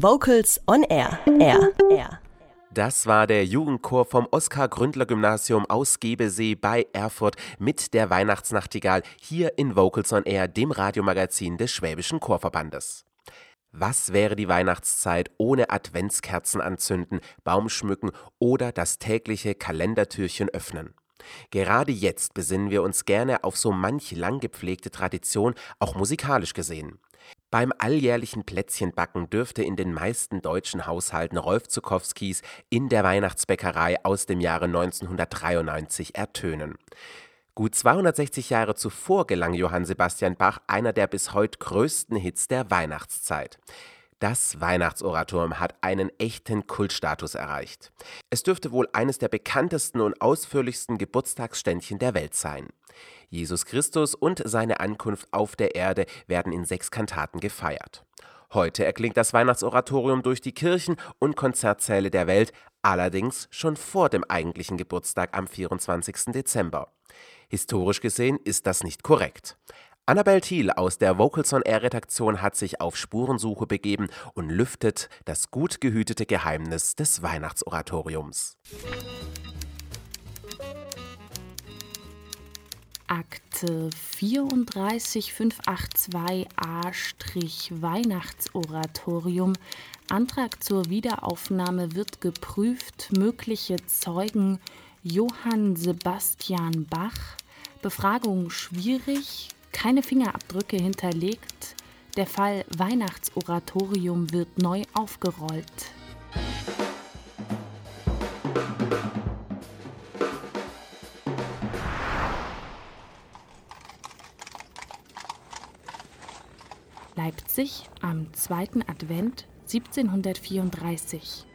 Vocals on Air. Air. Air. Das war der Jugendchor vom Oskar-Gründler-Gymnasium aus Gebesee bei Erfurt mit der Weihnachtsnachtigall hier in Vocals on Air, dem Radiomagazin des Schwäbischen Chorverbandes. Was wäre die Weihnachtszeit ohne Adventskerzen anzünden, Baum schmücken oder das tägliche Kalendertürchen öffnen? Gerade jetzt besinnen wir uns gerne auf so manch lang gepflegte Tradition, auch musikalisch gesehen. Beim alljährlichen Plätzchenbacken dürfte in den meisten deutschen Haushalten Rolf Zukowskis In der Weihnachtsbäckerei aus dem Jahre 1993 ertönen. Gut 260 Jahre zuvor gelang Johann Sebastian Bach einer der bis heute größten Hits der Weihnachtszeit. Das Weihnachtsoratorium hat einen echten Kultstatus erreicht. Es dürfte wohl eines der bekanntesten und ausführlichsten Geburtstagsständchen der Welt sein. Jesus Christus und seine Ankunft auf der Erde werden in sechs Kantaten gefeiert. Heute erklingt das Weihnachtsoratorium durch die Kirchen und Konzertsäle der Welt, allerdings schon vor dem eigentlichen Geburtstag am 24. Dezember. Historisch gesehen ist das nicht korrekt. Annabel Thiel aus der Vocals on Air Redaktion hat sich auf Spurensuche begeben und lüftet das gut gehütete Geheimnis des Weihnachtsoratoriums. Akte 34582a-Weihnachtsoratorium. Antrag zur Wiederaufnahme wird geprüft. Mögliche Zeugen Johann Sebastian Bach. Befragung schwierig keine Fingerabdrücke hinterlegt. Der Fall Weihnachtsoratorium wird neu aufgerollt. Leipzig am 2. Advent 1734.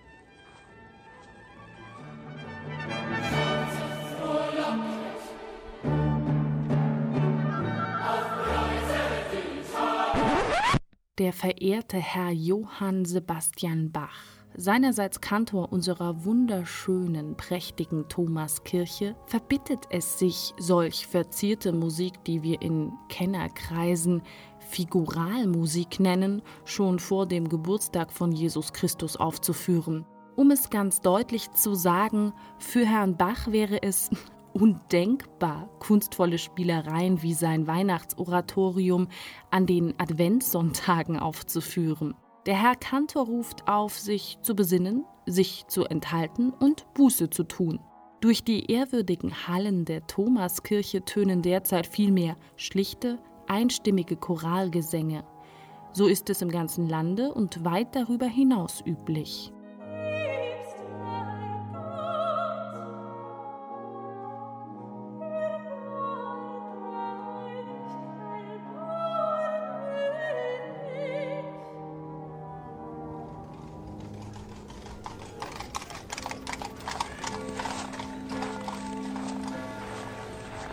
der verehrte Herr Johann Sebastian Bach, seinerseits Kantor unserer wunderschönen, prächtigen Thomaskirche, verbittet es sich, solch verzierte Musik, die wir in Kennerkreisen Figuralmusik nennen, schon vor dem Geburtstag von Jesus Christus aufzuführen. Um es ganz deutlich zu sagen, für Herrn Bach wäre es undenkbar kunstvolle Spielereien wie sein Weihnachtsoratorium an den Adventssonntagen aufzuführen. Der Herr Kantor ruft auf, sich zu besinnen, sich zu enthalten und Buße zu tun. Durch die ehrwürdigen Hallen der Thomaskirche tönen derzeit vielmehr schlichte, einstimmige Choralgesänge. So ist es im ganzen Lande und weit darüber hinaus üblich.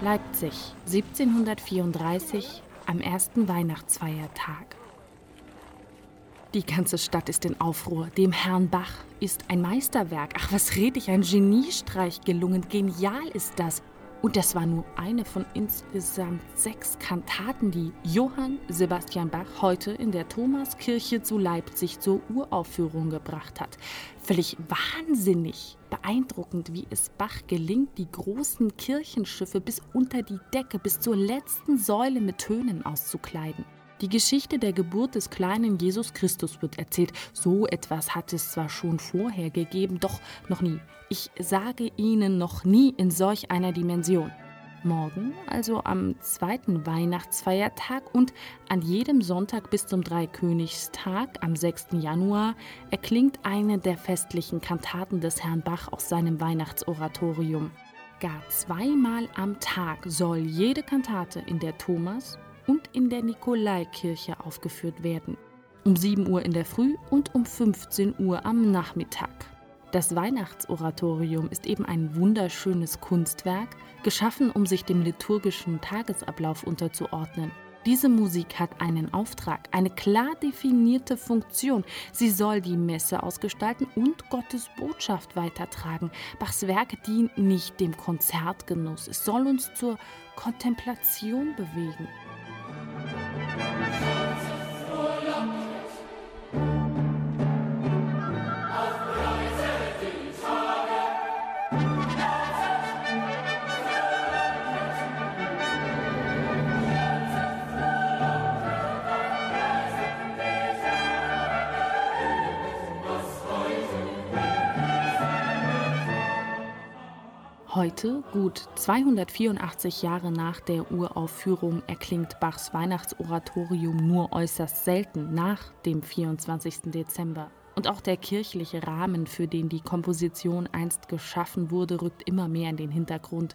Leipzig, 1734, am ersten Weihnachtsfeiertag. Die ganze Stadt ist in Aufruhr. Dem Herrn Bach ist ein Meisterwerk, ach was red ich, ein Geniestreich gelungen. Genial ist das. Und das war nur eine von insgesamt sechs Kantaten, die Johann Sebastian Bach heute in der Thomaskirche zu Leipzig zur Uraufführung gebracht hat. Völlig wahnsinnig beeindruckend, wie es Bach gelingt, die großen Kirchenschiffe bis unter die Decke, bis zur letzten Säule mit Tönen auszukleiden. Die Geschichte der Geburt des kleinen Jesus Christus wird erzählt. So etwas hat es zwar schon vorher gegeben, doch noch nie. Ich sage Ihnen noch nie in solch einer Dimension. Morgen, also am zweiten Weihnachtsfeiertag und an jedem Sonntag bis zum Dreikönigstag am 6. Januar erklingt eine der festlichen Kantaten des Herrn Bach aus seinem Weihnachtsoratorium. Gar zweimal am Tag soll jede Kantate in der Thomas- und in der Nikolaikirche aufgeführt werden. Um 7 Uhr in der Früh und um 15 Uhr am Nachmittag. Das Weihnachtsoratorium ist eben ein wunderschönes Kunstwerk, geschaffen, um sich dem liturgischen Tagesablauf unterzuordnen. Diese Musik hat einen Auftrag, eine klar definierte Funktion. Sie soll die Messe ausgestalten und Gottes Botschaft weitertragen. Bachs Werke dienen nicht dem Konzertgenuss, es soll uns zur Kontemplation bewegen. Heute, gut 284 Jahre nach der Uraufführung, erklingt Bachs Weihnachtsoratorium nur äußerst selten nach dem 24. Dezember. Und auch der kirchliche Rahmen, für den die Komposition einst geschaffen wurde, rückt immer mehr in den Hintergrund.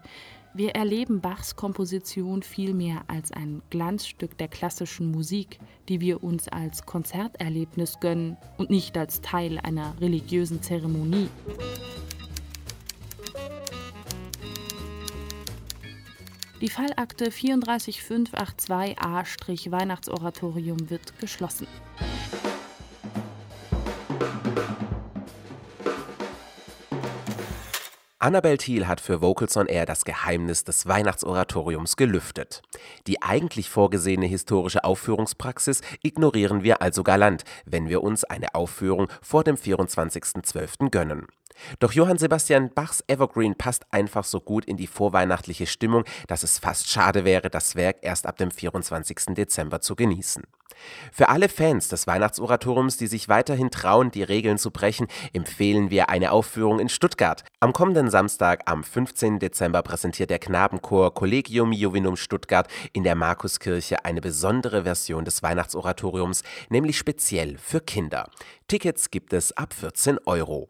Wir erleben Bachs Komposition vielmehr als ein Glanzstück der klassischen Musik, die wir uns als Konzerterlebnis gönnen und nicht als Teil einer religiösen Zeremonie. Die Fallakte 34582a Weihnachtsoratorium wird geschlossen. Annabel Thiel hat für Vocals on Air das Geheimnis des Weihnachtsoratoriums gelüftet. Die eigentlich vorgesehene historische Aufführungspraxis ignorieren wir also galant, wenn wir uns eine Aufführung vor dem 24.12. gönnen. Doch Johann Sebastian Bachs Evergreen passt einfach so gut in die vorweihnachtliche Stimmung, dass es fast schade wäre, das Werk erst ab dem 24. Dezember zu genießen. Für alle Fans des Weihnachtsoratoriums, die sich weiterhin trauen, die Regeln zu brechen, empfehlen wir eine Aufführung in Stuttgart. Am kommenden Samstag, am 15. Dezember, präsentiert der Knabenchor Collegium Jovinum Stuttgart in der Markuskirche eine besondere Version des Weihnachtsoratoriums, nämlich speziell für Kinder. Tickets gibt es ab 14 Euro.